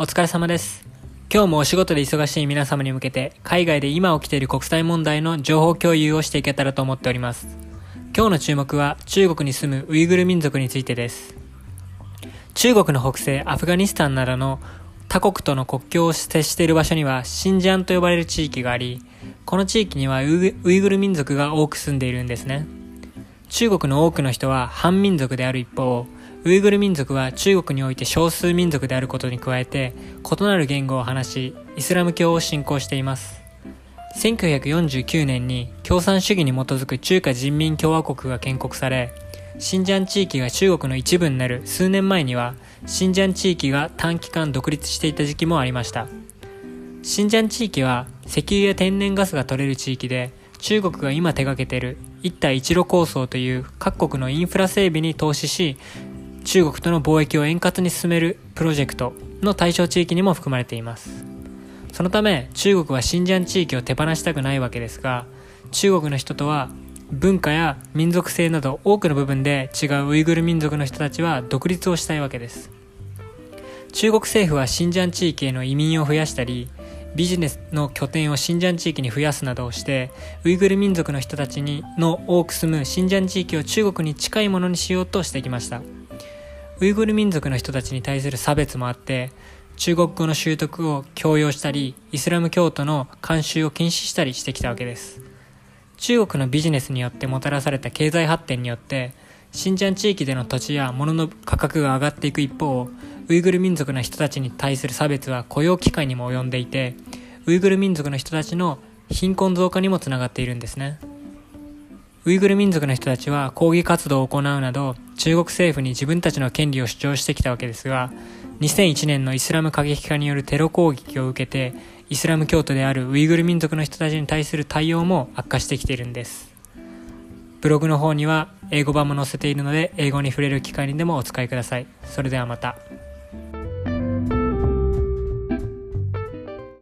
お疲れ様です。今日もお仕事で忙しい皆様に向けて、海外で今起きている国際問題の情報共有をしていけたらと思っております。今日の注目は中国に住むウイグル民族についてです。中国の北西アフガニスタンなどの他国との国境を接している場所にはシンジャンと呼ばれる地域があり、この地域にはウイグル民族が多く住んでいるんですね。中国の多くの人は反民族である一方、ウイグル民族は中国において少数民族であることに加えて、異なる言語を話し、イスラム教を信仰しています。1949年に共産主義に基づく中華人民共和国が建国され、新疆地域が中国の一部になる数年前には、新疆地域が短期間独立していた時期もありました。新疆地域は石油や天然ガスが取れる地域で、中国が今手掛けている一帯一路構想という各国のインフラ整備に投資し、中国との貿易を円滑に進めるプロジェクトの対象地域にも含まれています。そのため中国は新疆地域を手放したくないわけですが、中国の人とは文化や民族性など多くの部分で違うウイグル民族の人たちは独立をしたいわけです。中国政府は新疆地域への移民を増やしたり、ビジネスの拠点を新疆地域に増やすなどをして、ウイグル民族の人たちにの多く住む新疆地域を中国に近いものにしようとしてきました。ウイグル民族の人たちに対する差別もあって、中国語の習得を強要したり、イスラム教徒の慣習を禁止したりしてきたわけです。中国のビジネスによってもたらされた経済発展によって、新疆地域での土地や物の価格が上がっていく一方、ウイグル民族の人たちに対する差別は雇用機会にも及んでいて、ウイグル民族の人たちの貧困増加にもつながっているんですね。ウイグル民族の人たちは抗議活動を行うなど中国政府に自分たちの権利を主張してきたわけですが2001年のイスラム過激化によるテロ攻撃を受けてイスラム教徒であるウイグル民族の人たちに対する対応も悪化してきているんです。ブログの方には英語版も載せているので英語に触れる機会にでもお使いください。それではまた。